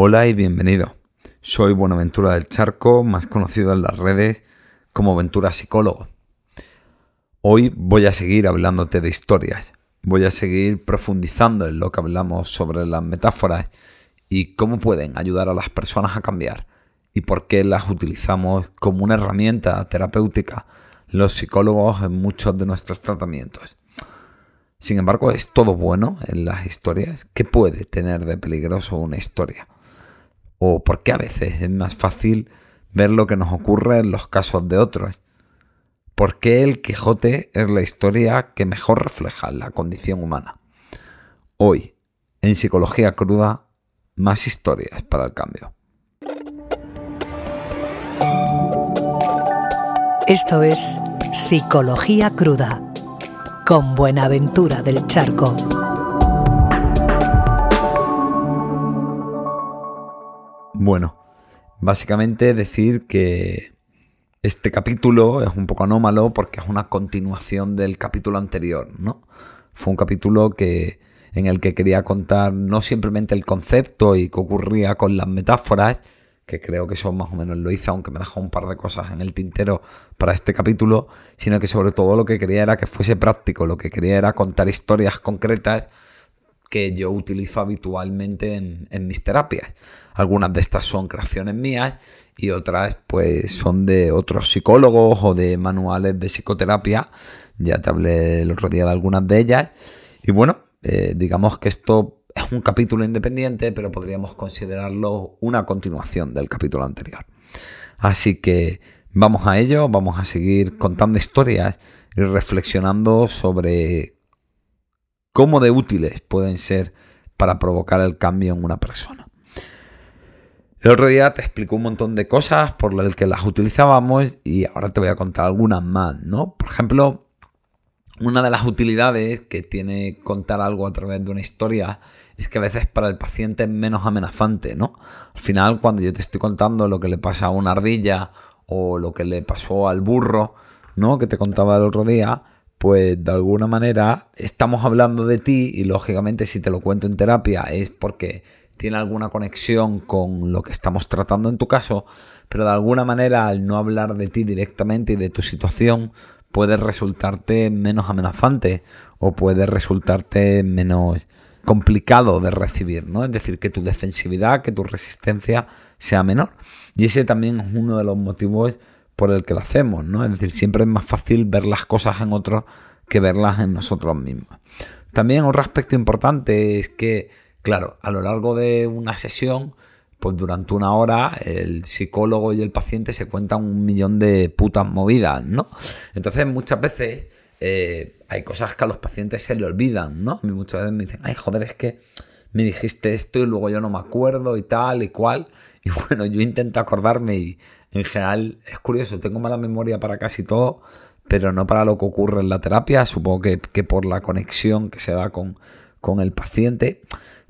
Hola y bienvenido. Soy Buenaventura del Charco, más conocido en las redes como Ventura Psicólogo. Hoy voy a seguir hablándote de historias. Voy a seguir profundizando en lo que hablamos sobre las metáforas y cómo pueden ayudar a las personas a cambiar y por qué las utilizamos como una herramienta terapéutica los psicólogos en muchos de nuestros tratamientos. Sin embargo, ¿es todo bueno en las historias? ¿Qué puede tener de peligroso una historia? O por qué a veces es más fácil ver lo que nos ocurre en los casos de otros. ¿Por qué el Quijote es la historia que mejor refleja la condición humana? Hoy, en Psicología Cruda, más historias para el cambio. Esto es Psicología Cruda, con Buenaventura del Charco. Bueno, básicamente decir que este capítulo es un poco anómalo porque es una continuación del capítulo anterior, ¿no? Fue un capítulo que en el que quería contar no simplemente el concepto y qué ocurría con las metáforas, que creo que eso más o menos lo hice, aunque me dejó un par de cosas en el tintero para este capítulo, sino que sobre todo lo que quería era que fuese práctico, lo que quería era contar historias concretas que yo utilizo habitualmente en, mis terapias. Algunas de estas son creaciones mías y otras pues son de otros psicólogos o de manuales de psicoterapia. Ya te hablé el otro día de algunas de ellas. Y bueno, eh, digamos que esto es un capítulo independiente, pero podríamos considerarlo una continuación del capítulo anterior. Así que vamos a ello, vamos a seguir contando historias y reflexionando sobre cómo de útiles pueden ser para provocar el cambio en una persona. El otro día te explico un montón de cosas por las que las utilizábamos y ahora te voy a contar algunas más, ¿no? Por ejemplo, una de las utilidades que tiene contar algo a través de una historia es que a veces para el paciente es menos amenazante, ¿no? Al final, cuando yo te estoy contando lo que le pasa a una ardilla o lo que le pasó al burro, ¿no? Que te contaba el otro día, pues de alguna manera estamos hablando de ti y lógicamente si te lo cuento en terapia es porque tiene alguna conexión con lo que estamos tratando en tu caso, pero de alguna manera al no hablar de ti directamente y de tu situación puede resultarte menos amenazante o puede resultarte menos complicado de recibir, ¿no? Es decir, que tu defensividad, que tu resistencia sea menor. Y ese también es uno de los motivos por el que lo hacemos, ¿no? Es decir, siempre es más fácil ver las cosas en otros que verlas en nosotros mismos. También otro aspecto importante es que, claro, a lo largo de una sesión, pues durante una hora el psicólogo y el paciente se cuentan un millón de putas movidas, ¿no? Entonces muchas veces eh, hay cosas que a los pacientes se le olvidan, ¿no? A mí muchas veces me dicen, ay, joder, es que me dijiste esto y luego yo no me acuerdo y tal y cual. Y bueno, yo intento acordarme y en general es curioso, tengo mala memoria para casi todo, pero no para lo que ocurre en la terapia, supongo que, por la conexión que se da con, el paciente,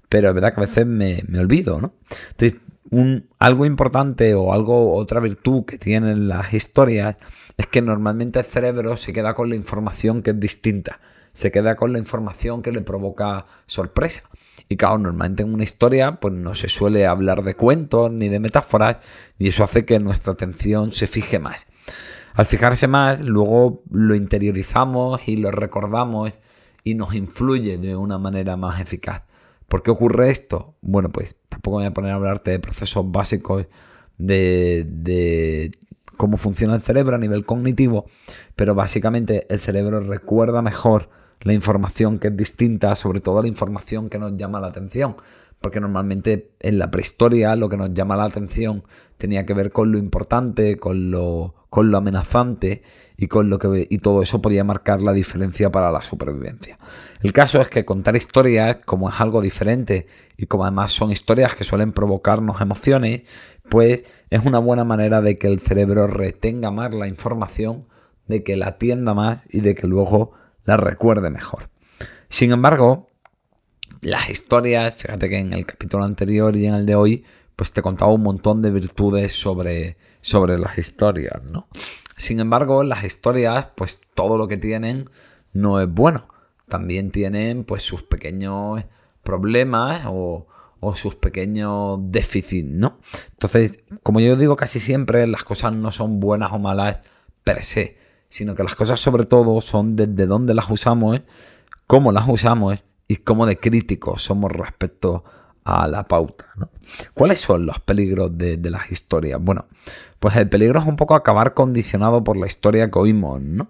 pero es verdad que a veces me, olvido, ¿no? Entonces, un, algo importante o algo, otra virtud que tienen las historias es que normalmente el cerebro se queda con la información que es distinta, se queda con la información que le provoca sorpresa. Y claro, normalmente en una historia pues no se suele hablar de cuentos ni de metáforas y eso hace que nuestra atención se fije más. Al fijarse más, luego lo interiorizamos y lo recordamos y nos influye de una manera más eficaz. ¿Por qué ocurre esto? Bueno, pues tampoco me voy a poner a hablarte de procesos básicos de, de cómo funciona el cerebro a nivel cognitivo, pero básicamente el cerebro recuerda mejor la información que es distinta, sobre todo la información que nos llama la atención. Porque normalmente en la prehistoria lo que nos llama la atención tenía que ver con lo importante, con lo, con lo amenazante y con lo que y todo eso podía marcar la diferencia para la supervivencia. El caso es que contar historias, como es algo diferente y como además son historias que suelen provocarnos emociones, pues es una buena manera de que el cerebro retenga más la información, de que la atienda más y de que luego la recuerde mejor. Sin embargo, las historias, fíjate que en el capítulo anterior y en el de hoy, pues te contaba un montón de virtudes sobre, sobre las historias, ¿no? Sin embargo, las historias, pues todo lo que tienen no es bueno. También tienen pues sus pequeños problemas o, o sus pequeños déficits, ¿no? Entonces, como yo digo casi siempre, las cosas no son buenas o malas per se, sino que las cosas sobre todo son desde dónde las usamos, cómo las usamos y cómo de críticos somos respecto a la pauta. ¿no? ¿Cuáles son los peligros de, las historias? Bueno, pues el peligro es un poco acabar condicionado por la historia que oímos, ¿no?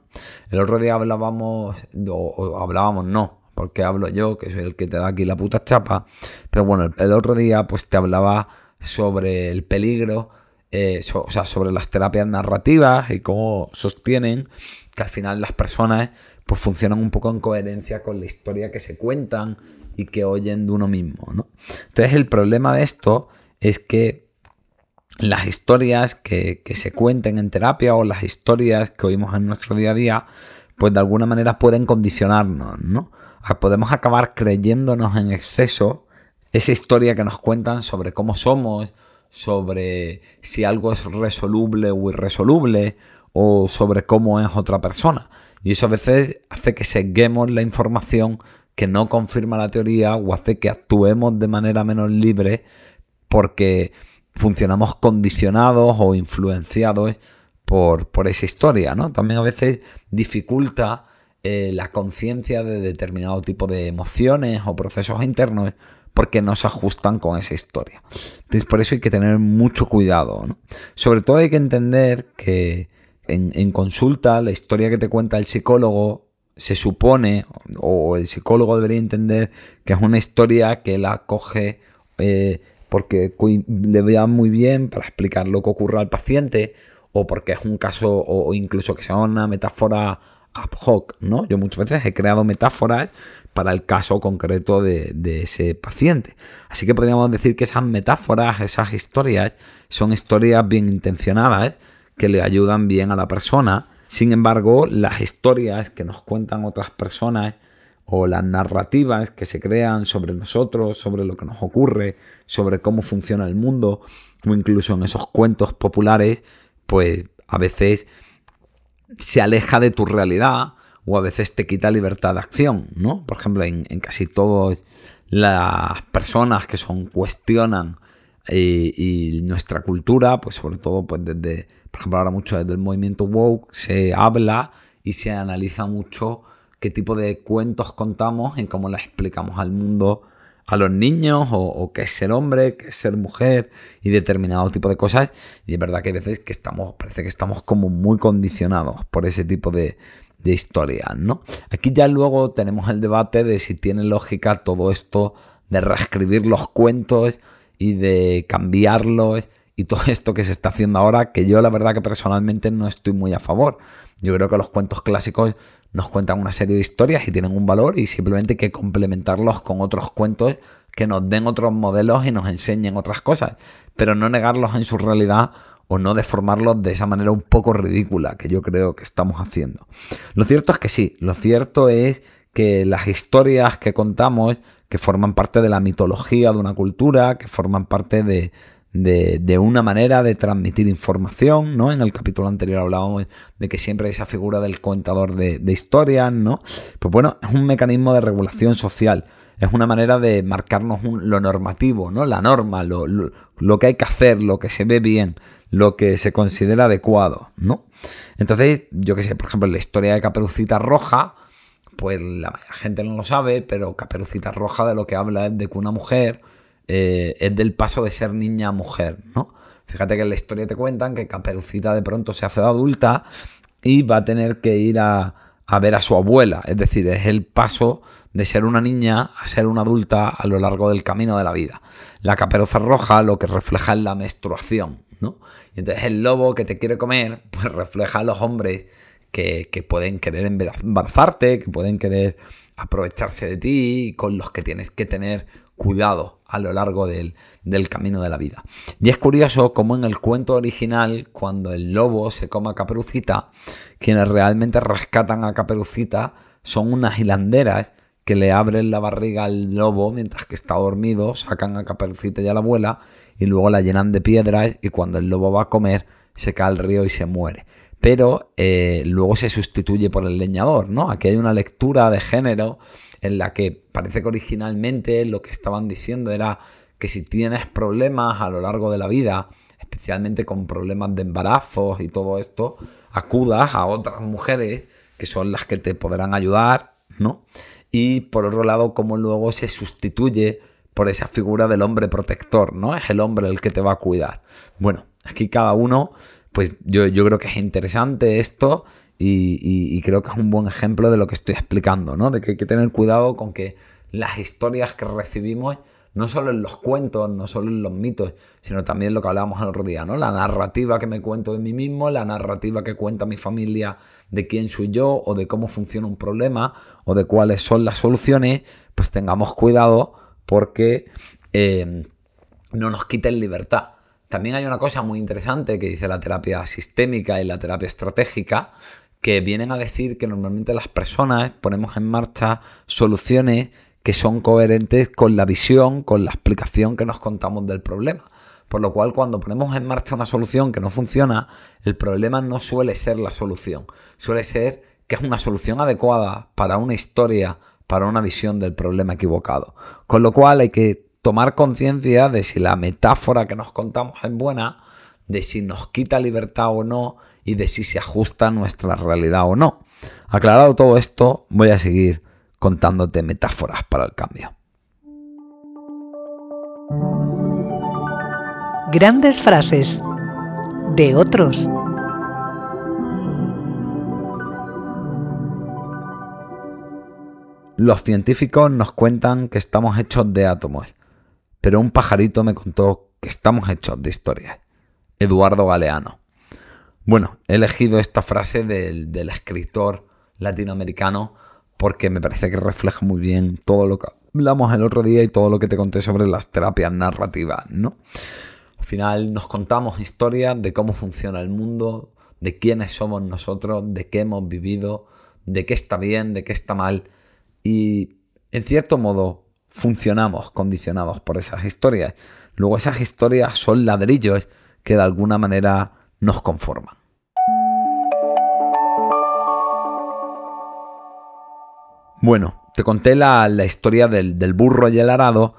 El otro día hablábamos, o, hablábamos no, porque hablo yo, que soy el que te da aquí la puta chapa, pero bueno, el, otro día pues te hablaba sobre el peligro, eh, o sea, sobre las terapias narrativas y cómo sostienen que al final las personas pues funcionan un poco en coherencia con la historia que se cuentan y que oyen de uno mismo. ¿no? Entonces el problema de esto es que las historias que, se cuenten en terapia o las historias que oímos en nuestro día a día, pues de alguna manera pueden condicionarnos, ¿no? Podemos acabar creyéndonos en exceso esa historia que nos cuentan sobre cómo somos, sobre si algo es resoluble o irresoluble, o sobre cómo es otra persona. Y eso a veces hace que seguemos la información que no confirma la teoría o hace que actuemos de manera menos libre porque funcionamos condicionados o influenciados por, por esa historia, ¿no? También a veces dificulta eh, la conciencia de determinado tipo de emociones o procesos internos porque no se ajustan con esa historia. Entonces por eso hay que tener mucho cuidado. Sobre todo hay que entender que en, consulta, la historia que te cuenta el psicólogo se supone, o el psicólogo debería entender que es una historia que él acoge eh, porque le vea muy bien para explicar lo que ocurre al paciente, o porque es un caso, o, incluso que sea una metáfora ad hoc, ¿no? Yo muchas veces he creado metáforas para el caso concreto de, ese paciente. Así que podríamos decir que esas metáforas, esas historias, son historias bien intencionadas que le ayudan bien a la persona. Sin embargo, las historias que nos cuentan otras personas o las narrativas que se crean sobre nosotros, sobre lo que nos ocurre, sobre cómo funciona el mundo, o incluso en esos cuentos populares, pues a veces se aleja de tu realidad o a veces te quita libertad de acción, ¿no? Por ejemplo, en, casi todas las personas que son cuestionan eh, y nuestra cultura, pues sobre todo pues desde por ejemplo, ahora mucho desde el movimiento woke se habla y se analiza mucho qué tipo de cuentos contamos y cómo les explicamos al mundo a los niños o, qué es ser hombre, qué es ser mujer y determinado tipo de cosas. Y es verdad que hay veces que estamos, parece que estamos como muy condicionados por ese tipo de, de historias, ¿no? Aquí ya luego tenemos el debate de si tiene lógica todo esto de reescribir los cuentos y de cambiarlos y todo esto que se está haciendo ahora, que yo la verdad que personalmente no estoy muy a favor. Yo creo que los cuentos clásicos nos cuentan una serie de historias y tienen un valor y simplemente hay que complementarlos con otros cuentos que nos den otros modelos y nos enseñen otras cosas, pero no negarlos en su realidad o no deformarlos de esa manera un poco ridícula que yo creo que estamos haciendo. Lo cierto es que sí, lo cierto es que las historias que contamos, que forman parte de la mitología de una cultura, que forman parte de, de, una manera de transmitir información, ¿no? En el capítulo anterior hablábamos de que siempre hay esa figura del contador de, historias, ¿no? Pues bueno, es un mecanismo de regulación social, es una manera de marcarnos lo normativo, ¿no? La norma, lo, lo, que hay que hacer, lo que se ve bien, lo que se considera adecuado, ¿no? Entonces, yo qué sé, por ejemplo, la historia de Caperucita Roja, pues la gente no lo sabe, pero Caperucita Roja de lo que habla es de que una mujer eh, es del paso de ser niña a mujer, ¿no? Fíjate que en la historia te cuentan que Caperucita de pronto se hace adulta y va a tener que ir a, ver a su abuela. Es decir, es el paso de ser una niña a ser una adulta a lo largo del camino de la vida. La caperuza roja lo que refleja es la menstruación, ¿no? Y entonces el lobo que te quiere comer, pues refleja a los hombres que, que pueden querer embarazarte, que pueden querer aprovecharse de ti, con los que tienes que tener cuidado a lo largo del, camino de la vida. Y es curioso cómo en el cuento original, cuando el lobo se come a Caperucita, quienes realmente rescatan a Caperucita son unas hilanderas que le abren la barriga al lobo mientras que está dormido, sacan a Caperucita y a la abuela y luego la llenan de piedras y cuando el lobo va a comer se cae al río y se muere. Pero eh, luego se sustituye por el leñador, ¿no? Aquí hay una lectura de género en la que parece que originalmente lo que estaban diciendo era que si tienes problemas a lo largo de la vida, especialmente con problemas de embarazos y todo esto, acudas a otras mujeres que son las que te podrán ayudar, ¿no? Y por otro lado, cómo luego se sustituye por esa figura del hombre protector, ¿no? Es el hombre el que te va a cuidar. Bueno, aquí cada uno, pues yo, yo creo que es interesante esto y, creo que es un buen ejemplo de lo que estoy explicando, ¿no? De que hay que tener cuidado con que las historias que recibimos, no solo en los cuentos, no solo en los mitos, sino también lo que hablábamos el otro día, ¿no? La narrativa que me cuento de mí mismo, la narrativa que cuenta mi familia de quién soy yo o de cómo funciona un problema o de cuáles son las soluciones, pues tengamos cuidado porque eh, no nos quiten libertad. También hay una cosa muy interesante que dice la terapia sistémica y la terapia estratégica, que vienen a decir que normalmente las personas ponemos en marcha soluciones que son coherentes con la visión, con la explicación que nos contamos del problema. Por lo cual, cuando ponemos en marcha una solución que no funciona, el problema no suele ser la solución. Suele ser que es una solución adecuada para una historia, para una visión del problema equivocado. Con lo cual hay que tomar conciencia de si la metáfora que nos contamos es buena, de si nos quita libertad o no y de si se ajusta a nuestra realidad o no. Aclarado todo esto, voy a seguir contándote metáforas para el cambio. Grandes frases de otros. Los científicos nos cuentan que estamos hechos de átomos, pero un pajarito me contó que estamos hechos de historias. Eduardo Galeano. Bueno, he elegido esta frase del, escritor latinoamericano porque me parece que refleja muy bien todo lo que hablamos el otro día y todo lo que te conté sobre las terapias narrativas, ¿no? Al final nos contamos historias de cómo funciona el mundo, de quiénes somos nosotros, de qué hemos vivido, de qué está bien, de qué está mal. Y en cierto modo funcionamos condicionados por esas historias. Luego esas historias son ladrillos que de alguna manera nos conforman. Bueno, te conté la, historia del, burro y el arado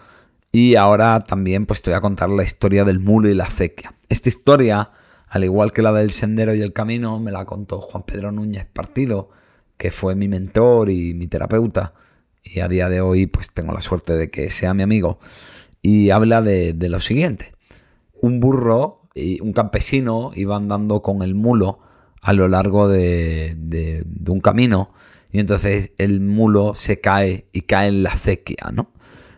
y ahora también pues te voy a contar la historia del mulo y la acequia. Esta historia, al igual que la del sendero y el camino, me la contó Juan Pedro Núñez Partido, que fue mi mentor y mi terapeuta y a día de hoy pues tengo la suerte de que sea mi amigo y habla de, lo siguiente. Un burro y un campesino iba andando con el mulo a lo largo de, de un camino y entonces el mulo se cae y cae en la acequia, ¿no?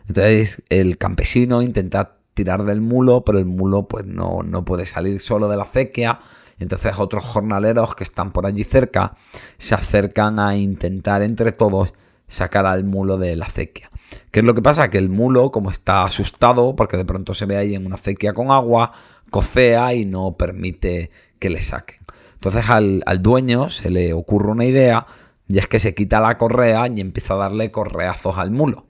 Entonces el campesino intenta tirar del mulo, pero el mulo pues no, no puede salir solo de la acequia. Entonces otros jornaleros que están por allí cerca se acercan a intentar entre todos sacar al mulo de la acequia. ¿Qué es lo que pasa? Que el mulo, como está asustado, porque de pronto se ve ahí en una acequia con agua, cocea y no permite que le saquen. Entonces al, al dueño se le ocurre una idea y es que se quita la correa y empieza a darle correazos al mulo.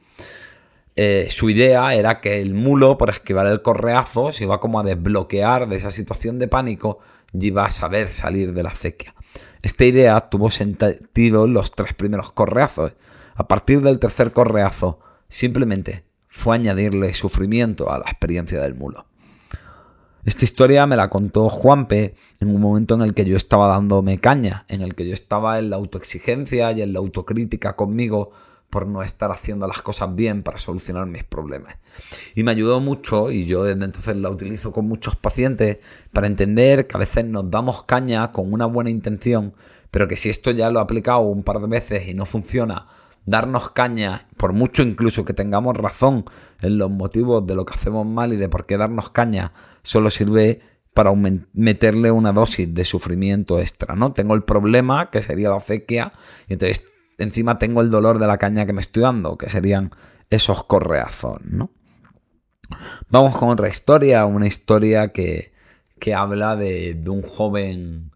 Eh, su idea era que el mulo, por esquivar el correazo, se iba como a desbloquear de esa situación de pánico y iba a saber salir de la acequia. Esta idea tuvo sentido en los tres primeros correazos. A partir del tercer correazo, simplemente fue añadirle sufrimiento a la experiencia del mulo. Esta historia me la contó Juanpe en un momento en el que yo estaba dándome caña, en el que yo estaba en la autoexigencia y en la autocrítica conmigo por no estar haciendo las cosas bien para solucionar mis problemas. Y me ayudó mucho, y yo desde entonces la utilizo con muchos pacientes, para entender que a veces nos damos caña con una buena intención, pero que si esto ya lo he aplicado un par de veces y no funciona, darnos caña, por mucho incluso que tengamos razón en los motivos de lo que hacemos mal y de por qué darnos caña, solo sirve para meterle una dosis de sufrimiento extra, ¿no? Tengo el problema, que sería la acequia, y entonces encima tengo el dolor de la caña que me estoy dando, que serían esos correazos, ¿no? Vamos con otra historia, una historia que, que habla de, un joven,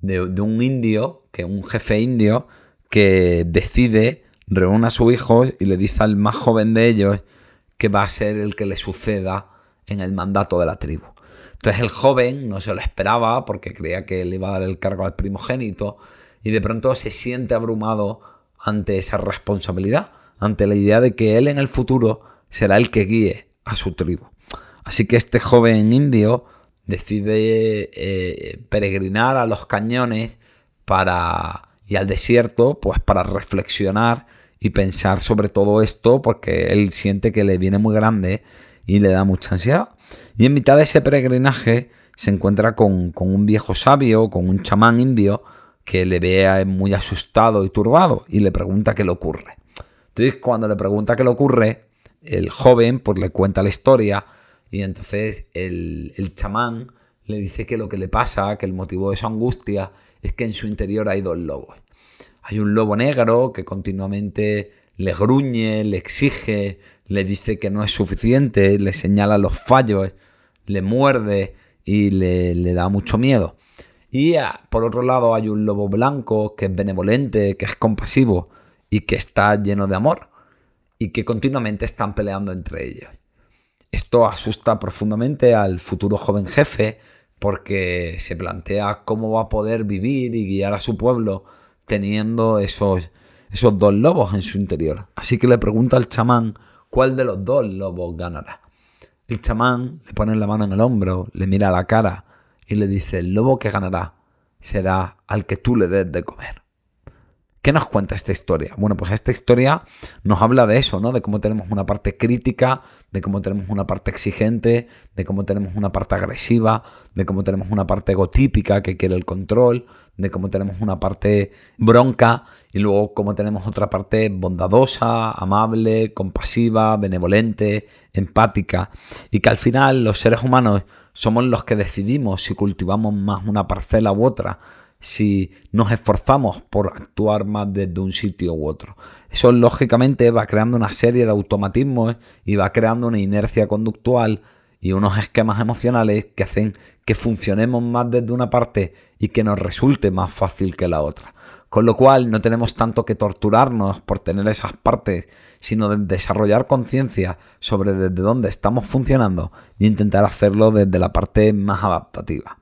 de, de, un indio, que un jefe indio, que decide, reúne a su hijo y le dice al más joven de ellos que va a ser el que le suceda en el mandato de la tribu. Entonces el joven no se lo esperaba porque creía que le iba a dar el cargo al primogénito y de pronto se siente abrumado ante esa responsabilidad, ante la idea de que él en el futuro será el que guíe a su tribu. Así que este joven indio decide eh, peregrinar a los cañones para y al desierto, pues para reflexionar y pensar sobre todo esto, porque él siente que le viene muy grande y le da mucha ansiedad. Y en mitad de ese peregrinaje se encuentra con, con un viejo sabio, con un chamán indio, que le ve muy asustado y turbado y le pregunta qué le ocurre. Entonces, cuando le pregunta qué le ocurre, el joven pues le cuenta la historia y entonces el, el chamán le dice que lo que le pasa, que el motivo de su angustia es que en su interior hay dos lobos. Hay un lobo negro que continuamente le gruñe, le exige, le dice que no es suficiente, le señala los fallos, le muerde y le, le da mucho miedo. Y ah, por otro lado hay un lobo blanco que es benevolente, que es compasivo y que está lleno de amor y que continuamente están peleando entre ellos. Esto asusta profundamente al futuro joven jefe porque se plantea cómo va a poder vivir y guiar a su pueblo teniendo esos, esos dos lobos en su interior. Así que le pregunta al chamán cuál de los dos lobos ganará. El chamán le pone la mano en el hombro, le mira a la cara y le dice, el lobo que ganará será al que tú le des de comer. ¿Qué nos cuenta esta historia? Bueno, pues esta historia nos habla de eso, ¿no? De cómo tenemos una parte crítica, de cómo tenemos una parte exigente, de cómo tenemos una parte agresiva, de cómo tenemos una parte egotípica que quiere el control, de cómo tenemos una parte bronca y luego cómo tenemos otra parte bondadosa, amable, compasiva, benevolente, empática y que al final los seres humanos somos los que decidimos si cultivamos más una parcela u otra si nos esforzamos por actuar más desde un sitio u otro. Eso lógicamente va creando una serie de automatismos y va creando una inercia conductual y unos esquemas emocionales que hacen que funcionemos más desde una parte y que nos resulte más fácil que la otra. Con lo cual no tenemos tanto que torturarnos por tener esas partes, sino de desarrollar conciencia sobre desde dónde estamos funcionando e intentar hacerlo desde la parte más adaptativa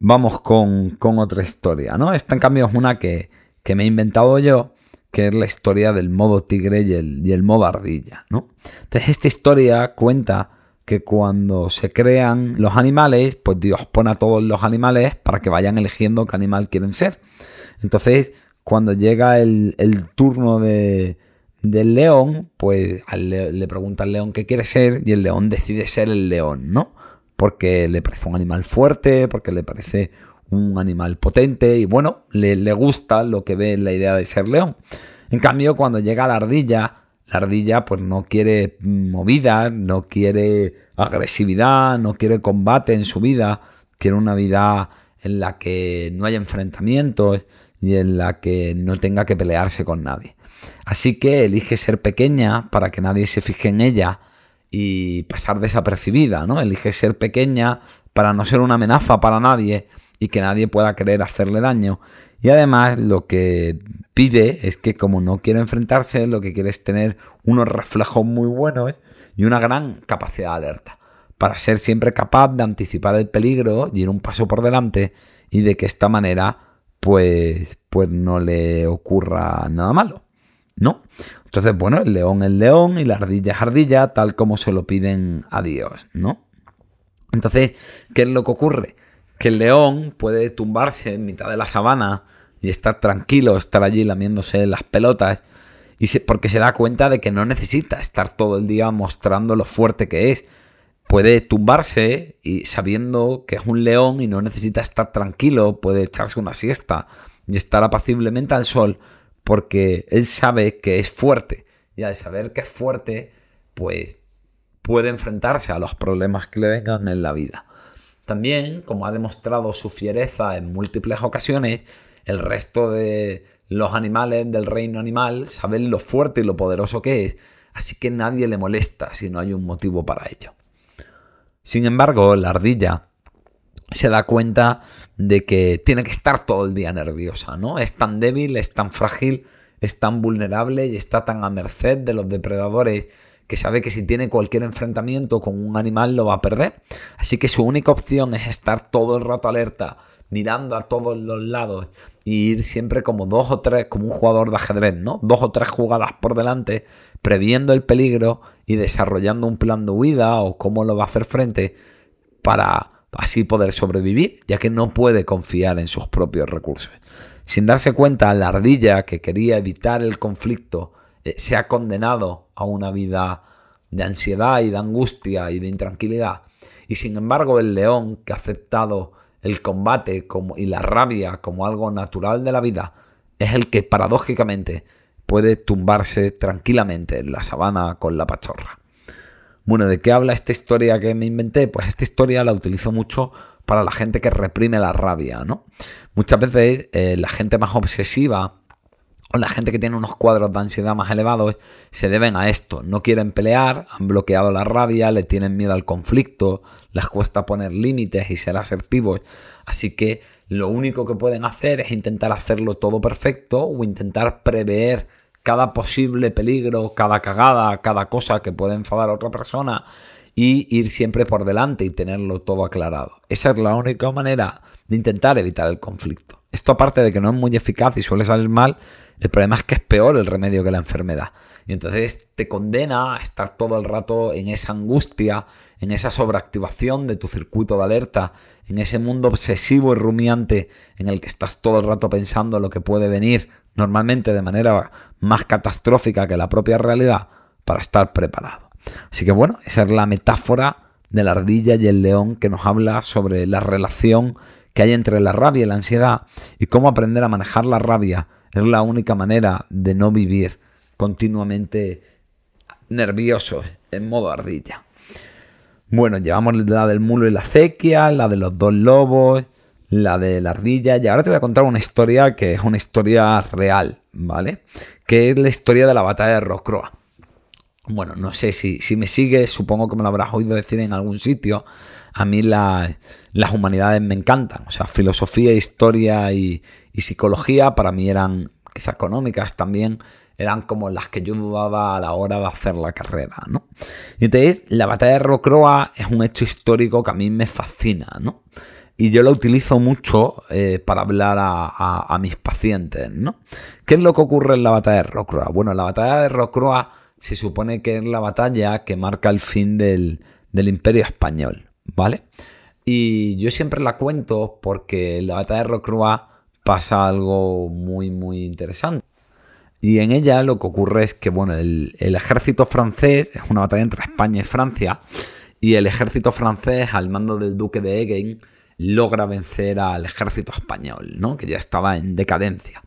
vamos con, otra historia, ¿no? Esta en cambio es una que, me he inventado yo, que es la historia del modo tigre y el, y el modo ardilla, ¿no? Entonces esta historia cuenta que cuando se crean los animales, pues Dios pone a todos los animales para que vayan eligiendo qué animal quieren ser. Entonces, cuando llega el, turno de, del león, pues le, le pregunta al león qué quiere ser y el león decide ser el león, ¿no? Porque le parece un animal fuerte, porque le parece un animal potente y bueno, le, gusta lo que ve en la idea de ser león. En cambio, cuando llega la ardilla, la ardilla pues no quiere movida, no quiere agresividad, no quiere combate en su vida, quiere una vida en la que no haya enfrentamientos y en la que no tenga que pelearse con nadie. Así que elige ser pequeña para que nadie se fije en ella y pasar desapercibida, ¿no? Elige ser pequeña para no ser una amenaza para nadie y que nadie pueda querer hacerle daño. Y además lo que pide es que como no quiere enfrentarse, lo que quiere es tener unos reflejos muy buenos y una gran capacidad de alerta. Para ser siempre capaz de anticipar el peligro y ir un paso por delante y de que esta manera pues, pues no le ocurra nada malo. ¿No? Entonces, bueno, el león es león y la ardilla es ardilla, tal como se lo piden a Dios, ¿no? Entonces, ¿qué es lo que ocurre? Que el león puede tumbarse en mitad de la sabana y estar tranquilo, estar allí lamiéndose las pelotas, y porque se da cuenta de que no necesita estar todo el día mostrando lo fuerte que es. Puede tumbarse y sabiendo que es un león y no necesita estar tranquilo, puede echarse una siesta y estar apaciblemente al sol porque él sabe que es fuerte y al saber que es fuerte, pues puede enfrentarse a los problemas que le vengan en la vida. También, como ha demostrado su fiereza en múltiples ocasiones, el resto de los animales del reino animal saben lo fuerte y lo poderoso que es, así que nadie le molesta si no hay un motivo para ello. Sin embargo, la ardilla se da cuenta de que tiene que estar todo el día nerviosa, ¿no? Es tan débil, es tan frágil, es tan vulnerable y está tan a merced de los depredadores que sabe que si tiene cualquier enfrentamiento con un animal lo va a perder. Así que su única opción es estar todo el rato alerta, mirando a todos los lados y ir siempre como dos o tres, como un jugador de ajedrez, ¿no? Dos o tres jugadas por delante, previendo el peligro y desarrollando un plan de huida o cómo lo va a hacer frente para así poder sobrevivir, ya que no puede confiar en sus propios recursos. Sin darse cuenta, la ardilla que quería evitar el conflicto eh, se ha condenado a una vida de ansiedad y de angustia y de intranquilidad. Y sin embargo, el león que ha aceptado el combate como, y la rabia como algo natural de la vida, es el que paradójicamente puede tumbarse tranquilamente en la sabana con la pachorra. Bueno, ¿de qué habla esta historia que me inventé? Pues esta historia la utilizo mucho para la gente que reprime la rabia, ¿no? Muchas veces eh, la gente más obsesiva o la gente que tiene unos cuadros de ansiedad más elevados se deben a esto. No quieren pelear, han bloqueado la rabia, le tienen miedo al conflicto, les cuesta poner límites y ser asertivos. Así que lo único que pueden hacer es intentar hacerlo todo perfecto o intentar prever cada posible peligro, cada cagada, cada cosa que puede enfadar a otra persona y ir siempre por delante y tenerlo todo aclarado. Esa es la única manera de intentar evitar el conflicto. Esto aparte de que no es muy eficaz y suele salir mal, el problema es que es peor el remedio que la enfermedad. Y entonces te condena a estar todo el rato en esa angustia, en esa sobreactivación de tu circuito de alerta, en ese mundo obsesivo y rumiante en el que estás todo el rato pensando lo que puede venir, normalmente de manera más catastrófica que la propia realidad para estar preparado. Así que bueno, esa es la metáfora de la ardilla y el león que nos habla sobre la relación que hay entre la rabia y la ansiedad y cómo aprender a manejar la rabia es la única manera de no vivir continuamente nerviosos en modo ardilla. Bueno, llevamos la del mulo y la acequia, la de los dos lobos, la de la ardilla y ahora te voy a contar una historia que es una historia real, ¿vale? Que es la historia de la batalla de Rocroa. Bueno, no sé si, si me sigues, supongo que me lo habrás oído decir en algún sitio. A mí las humanidades me encantan, o sea, filosofía, historia y, y psicología para mí eran, quizá económicas también, eran como las que yo dudaba a la hora de hacer la carrera, ¿no? Y entonces, la batalla de Rocroa es un hecho histórico que a mí me fascina, ¿no? Y yo lo utilizo mucho eh, para hablar a, mis pacientes, ¿no? ¿Qué es lo que ocurre en la batalla de Rocroi? Bueno, la batalla de Rocroi se supone que es la batalla que marca el fin del, imperio español, ¿vale? Y yo siempre la cuento porque en la batalla de Rocroi pasa algo muy, muy interesante. Y en ella lo que ocurre es que, bueno, el, ejército francés es una batalla entre España y Francia, y el ejército francés, al mando del duque de Egen, logra vencer al ejército español, ¿no? que ya estaba en decadencia.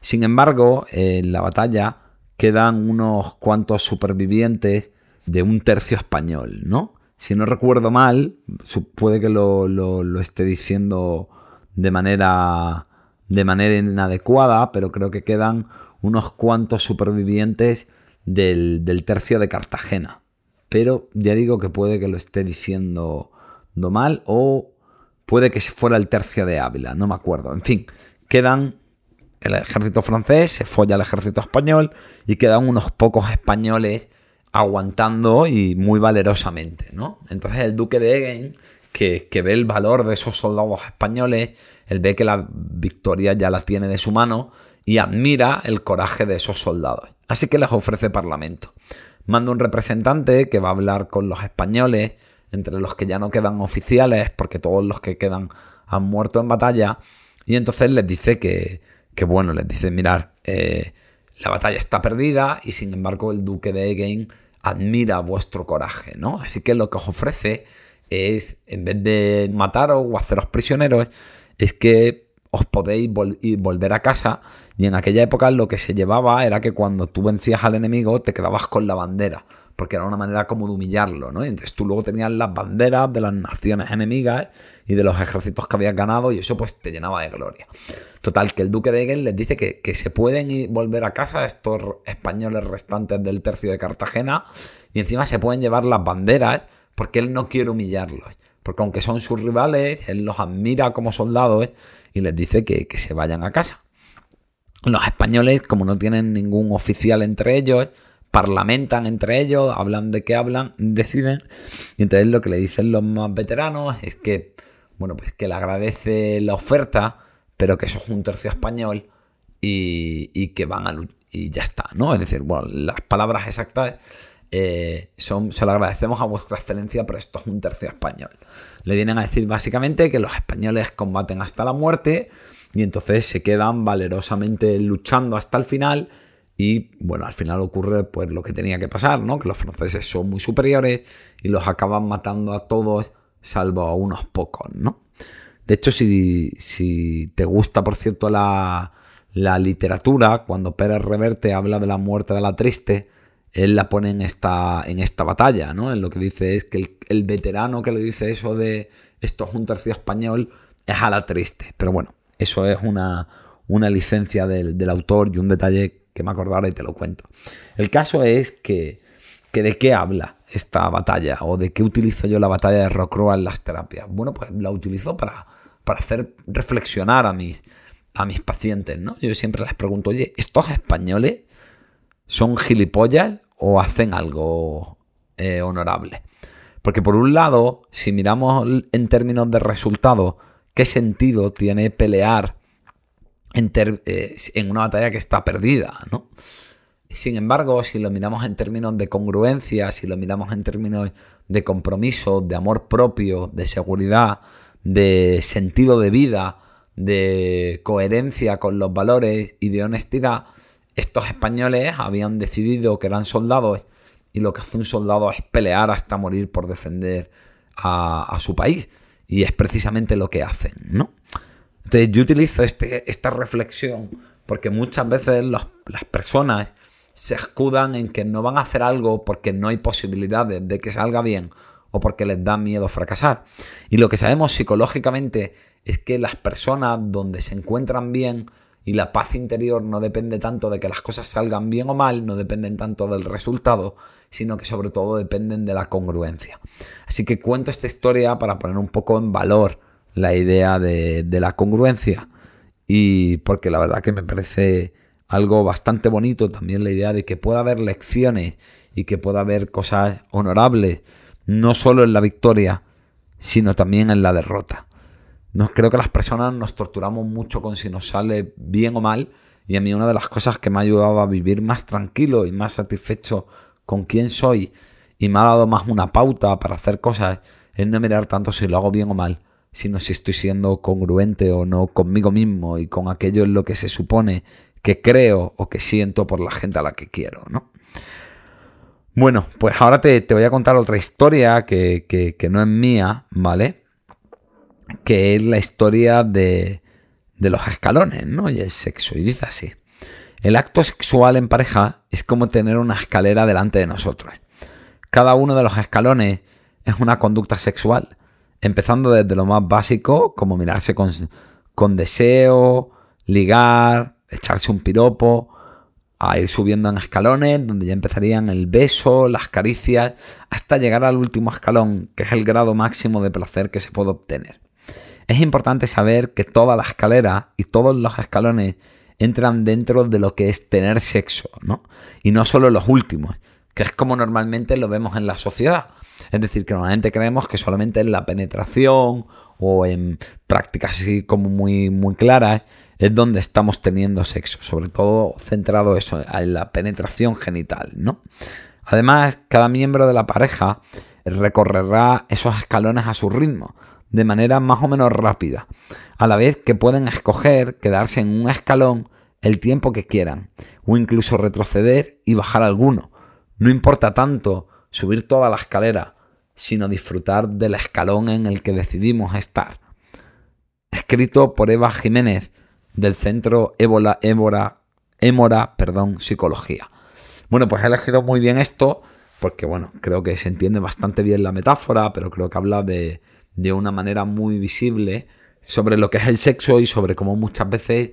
Sin embargo, en la batalla quedan unos cuantos supervivientes de un tercio español, ¿no? Si no recuerdo mal, puede que lo, esté diciendo de manera, de manera inadecuada, pero creo que quedan unos cuantos supervivientes del, del tercio de Cartagena. Pero ya digo que puede que lo esté diciendo mal o Puede que fuera el tercio de Ávila, no me acuerdo. En fin, quedan el ejército francés, se folla el ejército español y quedan unos pocos españoles aguantando y muy valerosamente, ¿no? Entonces el duque de Egen, que, que, ve el valor de esos soldados españoles, él ve que la victoria ya la tiene de su mano y admira el coraje de esos soldados. Así que les ofrece parlamento. Manda un representante que va a hablar con los españoles entre los que ya no quedan oficiales, porque todos los que quedan han muerto en batalla, y entonces les dice que, que bueno, les dice, mirar, eh, la batalla está perdida y sin embargo el duque de Egen admira vuestro coraje, ¿no? Así que lo que os ofrece es, en vez de mataros o haceros prisioneros, es que os podéis volver a casa y en aquella época lo que se llevaba era que cuando tú vencías al enemigo te quedabas con la bandera porque era una manera como de humillarlo, ¿no? entonces tú luego tenías las banderas de las naciones enemigas y de los ejércitos que habías ganado y eso pues te llenaba de gloria. Total, que el duque de Egen les dice que, se pueden ir, volver a casa estos españoles restantes del tercio de Cartagena y encima se pueden llevar las banderas porque él no quiere humillarlos. Porque aunque son sus rivales, él los admira como soldados y les dice que, que se vayan a casa. Los españoles, como no tienen ningún oficial entre ellos, parlamentan entre ellos, hablan de qué hablan, deciden. Y entonces lo que le dicen los más veteranos es que, bueno, pues que le agradece la oferta, pero que eso es un tercio español y, que van a y ya está, ¿no? Es decir, bueno, las palabras exactas eh, son, se lo agradecemos a vuestra excelencia, pero esto es un tercio español. Le vienen a decir básicamente que los españoles combaten hasta la muerte y entonces se quedan valerosamente luchando hasta el final y bueno, al final ocurre pues lo que tenía que pasar, ¿no? Que los franceses son muy superiores y los acaban matando a todos salvo a unos pocos, ¿no? De hecho, si, si te gusta, por cierto, la, la literatura, cuando Pérez Reverte habla de la muerte de la triste, él la pone en esta, en esta batalla, ¿no? En lo que dice es que el, veterano que le dice eso de esto es un tercio español es a la triste. Pero bueno, eso es una, una licencia del, autor y un detalle que me acordara y te lo cuento. El caso es que, que de qué habla esta batalla o de qué utilizo yo la batalla de Rocroi en las terapias. Bueno, pues la utilizo para, para hacer reflexionar a mis, a mis pacientes, ¿no? Yo siempre les pregunto, oye, ¿estos españoles son gilipollas o hacen algo eh, honorable? Porque por un lado, si miramos en términos de resultado, ¿qué sentido tiene pelear en, eh, en una batalla que está perdida, ¿no? Sin embargo, si lo miramos en términos de congruencia, si lo miramos en términos de compromiso, de amor propio, de seguridad, de sentido de vida, de coherencia con los valores y de honestidad, estos españoles habían decidido que eran soldados y lo que hace un soldado es pelear hasta morir por defender a, su país. Y es precisamente lo que hacen, ¿no? Entonces yo utilizo este, esta reflexión porque muchas veces las personas se escudan en que no van a hacer algo porque no hay posibilidades de que salga bien o porque les da miedo fracasar. Y lo que sabemos psicológicamente es que las personas donde se encuentran bien y la paz interior no depende tanto de que las cosas salgan bien o mal, no dependen tanto del resultado, sino que sobre todo dependen de la congruencia. Así que cuento esta historia para poner un poco en valor la idea de, la congruencia y porque la verdad que me parece algo bastante bonito también la idea de que pueda haber lecciones y que pueda haber cosas honorables, no solo en la victoria, sino también en la derrota. No, creo que las personas nos torturamos mucho con si nos sale bien o mal. Y a mí una de las cosas que me ha ayudado a vivir más tranquilo y más satisfecho con quién soy y me ha dado más una pauta para hacer cosas es no mirar tanto si lo hago bien o mal, sino si estoy siendo congruente o no conmigo mismo y con aquello en lo que se supone que creo o que siento por la gente a la que quiero, ¿no? Bueno, pues ahora te, voy a contar otra historia que, que no es mía, ¿vale? que es la historia de, de los escalones, ¿no? Y el sexo. Y dice así. El acto sexual en pareja es como tener una escalera delante de nosotros. Cada uno de los escalones es una conducta sexual, empezando desde lo más básico, como mirarse con, con deseo, ligar, echarse un piropo, a ir subiendo en escalones, donde ya empezarían el beso, las caricias, hasta llegar al último escalón, que es el grado máximo de placer que se puede obtener. Es importante saber que toda la escalera y todos los escalones entran dentro de lo que es tener sexo, ¿no? Y no solo los últimos, que es como normalmente lo vemos en la sociedad. Es decir, que normalmente creemos que solamente en la penetración o en prácticas así como muy, muy claras es donde estamos teniendo sexo, sobre todo centrado eso en la penetración genital, ¿no? Además, cada miembro de la pareja recorrerá esos escalones a su ritmo, de manera más o menos rápida, a la vez que pueden escoger quedarse en un escalón el tiempo que quieran, o incluso retroceder y bajar alguno. No importa tanto subir toda la escalera, sino disfrutar del escalón en el que decidimos estar. Escrito por Eva Jiménez del Centro Émora, perdón, Psicología. Bueno, pues he elegido muy bien esto porque, bueno, creo que se entiende bastante bien la metáfora, pero creo que habla de, de una manera muy visible sobre lo que es el sexo y sobre cómo muchas veces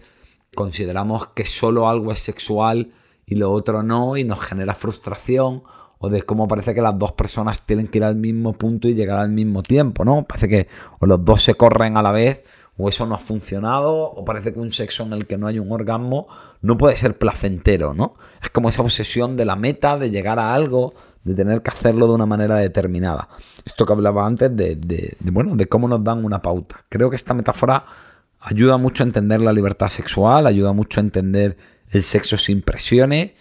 consideramos que solo algo es sexual y lo otro no y nos genera frustración o de cómo parece que las dos personas tienen que ir al mismo punto y llegar al mismo tiempo, ¿no? Parece que o los dos se corren a la vez o eso no ha funcionado o parece que un sexo en el que no hay un orgasmo no puede ser placentero, ¿no? Es como esa obsesión de la meta, de llegar a algo, de tener que hacerlo de una manera determinada. Esto que hablaba antes de, bueno, de cómo nos dan una pauta. Creo que esta metáfora ayuda mucho a entender la libertad sexual, ayuda mucho a entender el sexo sin presiones,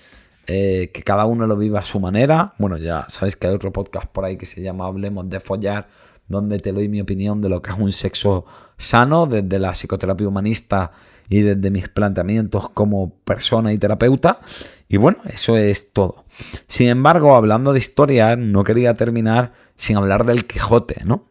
eh, que cada uno lo viva a su manera. Bueno, ya sabéis que hay otro podcast por ahí que se llama Hablemos de follar, donde te doy mi opinión de lo que es un sexo sano desde la psicoterapia humanista y desde mis planteamientos como persona y terapeuta. Y bueno, eso es todo. Sin embargo, hablando de historia, no quería terminar sin hablar del Quijote, ¿no?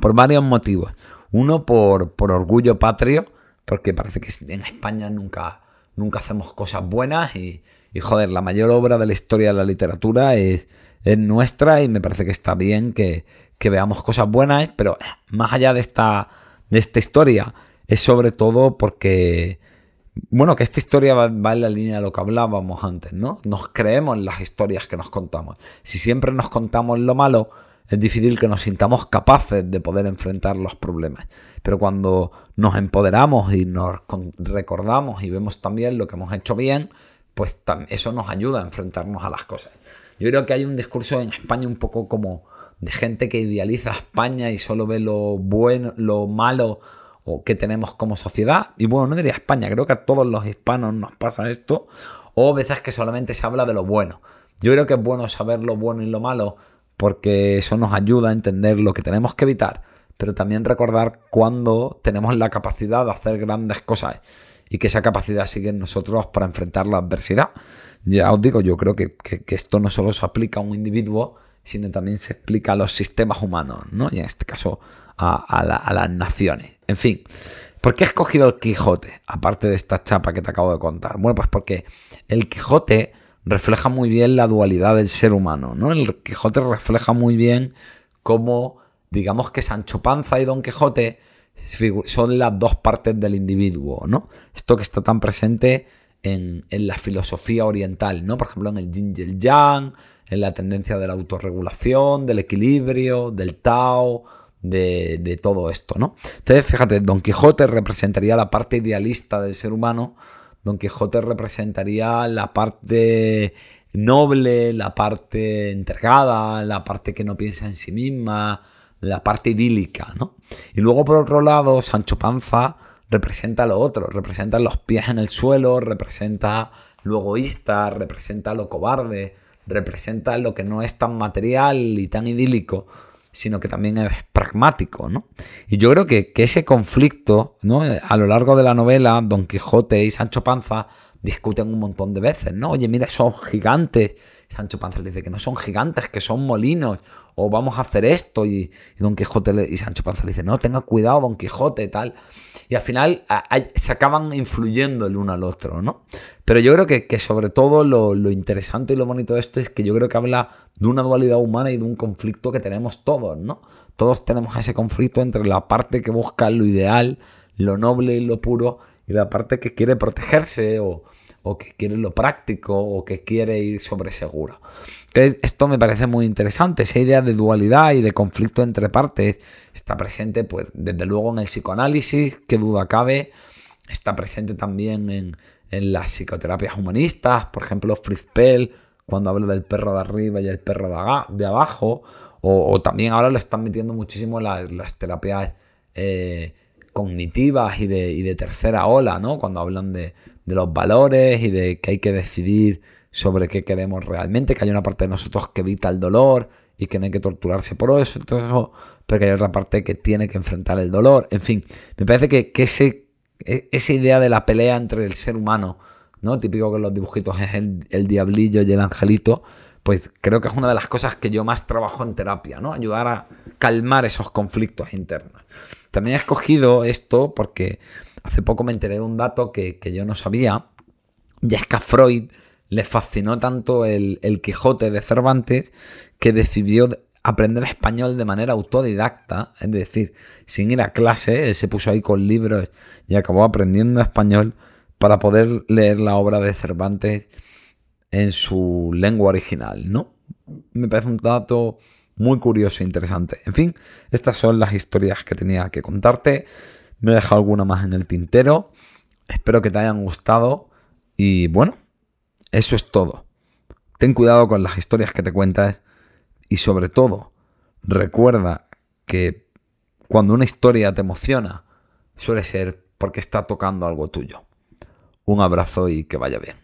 Por varios motivos. Uno, por, por orgullo patrio, porque parece que en España nunca, nunca hacemos cosas buenas y, y, joder, la mayor obra de la historia de la literatura es, es nuestra y me parece que está bien que, que veamos cosas buenas, pero eh, más allá de esta, de esta historia, es sobre todo porque, bueno, que esta historia va, va, en la línea de lo que hablábamos antes, ¿no? Nos creemos las historias que nos contamos. Si siempre nos contamos lo malo, es difícil que nos sintamos capaces de poder enfrentar los problemas. Pero cuando nos empoderamos y nos recordamos y vemos también lo que hemos hecho bien, pues eso nos ayuda a enfrentarnos a las cosas. Yo creo que hay un discurso en España un poco como de gente que idealiza España y solo ve lo bueno, lo malo o que tenemos como sociedad. Y bueno, no diría España, creo que a todos los hispanos nos pasa esto. O veces que solamente se habla de lo bueno. Yo creo que es bueno saber lo bueno y lo malo porque eso nos ayuda a entender lo que tenemos que evitar, pero también recordar cuando tenemos la capacidad de hacer grandes cosas y que esa capacidad sigue en nosotros para enfrentar la adversidad. Ya os digo, yo creo que, esto no solo se aplica a un individuo, sino también se explica a los sistemas humanos, ¿no? Y en este caso a, las naciones. En fin, ¿por qué he escogido el Quijote? Aparte de esta chapa que te acabo de contar. Bueno, pues porque el Quijote refleja muy bien la dualidad del ser humano, ¿no? El Quijote refleja muy bien cómo, digamos que Sancho Panza y Don Quijote son las dos partes del individuo, ¿no? Esto que está tan presente en, la filosofía oriental, ¿no? Por ejemplo, en el yin y yang, en la tendencia de la autorregulación, del equilibrio, del Tao, de, de, todo esto, ¿no? Entonces, fíjate, Don Quijote representaría la parte idealista del ser humano, Don Quijote representaría la parte noble, la parte entregada, la parte que no piensa en sí misma, la parte idílica, ¿no? Y luego por otro lado, Sancho Panza representa lo otro, representa los pies en el suelo, representa lo egoísta, representa lo cobarde, representa lo que no es tan material y tan idílico, sino que también es pragmático, ¿no? Y yo creo que, ese conflicto, ¿no? A lo largo de la novela, Don Quijote y Sancho Panza discuten un montón de veces, ¿no? Oye, mira, esos gigantes. Sancho Panza le dice que no son gigantes, que son molinos, o vamos a hacer esto. Y, Don Quijote y Sancho Panza le dice, no, tenga cuidado, Don Quijote, tal. Y al final se acaban influyendo el uno al otro, ¿no? Pero yo creo que, sobre todo lo, lo, interesante y lo bonito de esto es que yo creo que habla de una dualidad humana y de un conflicto que tenemos todos, ¿no? Todos tenemos ese conflicto entre la parte que busca lo ideal, lo noble y lo puro, y la parte que quiere protegerse o, o que quiere lo práctico o que quiere ir sobre seguro. Entonces, esto me parece muy interesante, esa idea de dualidad y de conflicto entre partes está presente, pues, desde luego en el psicoanálisis, qué duda cabe, está presente también en, en las psicoterapias humanistas, por ejemplo, Fritz Pell, cuando habla del perro de arriba y el perro de, abajo, o, también ahora lo están metiendo muchísimo las, las terapias eh, cognitivas y de, y de, tercera ola, ¿no? Cuando hablan de, de, los valores y de que hay que decidir sobre qué queremos realmente, que hay una parte de nosotros que evita el dolor y que no hay que torturarse por eso, pero que hay otra parte que tiene que enfrentar el dolor. En fin, me parece que, que ese, e, esa idea de la pelea entre el ser humano, ¿no? Típico que en los dibujitos es el, diablillo y el angelito, pues creo que es una de las cosas que yo más trabajo en terapia, ¿no? Ayudar a calmar esos conflictos internos. También he escogido esto porque hace poco me enteré de un dato que, yo no sabía, y es que a Freud le fascinó tanto el, el Quijote de Cervantes que decidió aprender español de manera autodidacta, es decir, sin ir a clase, él se puso ahí con libros y acabó aprendiendo español para poder leer la obra de Cervantes en su lengua original, ¿no? Me parece un dato muy curioso e interesante. En fin, estas son las historias que tenía que contarte. Me he dejado alguna más en el tintero. Espero que te hayan gustado. Y bueno, eso es todo. Ten cuidado con las historias que te cuentas. Y sobre todo, recuerda que cuando una historia te emociona, suele ser porque está tocando algo tuyo. Un abrazo y que vaya bien.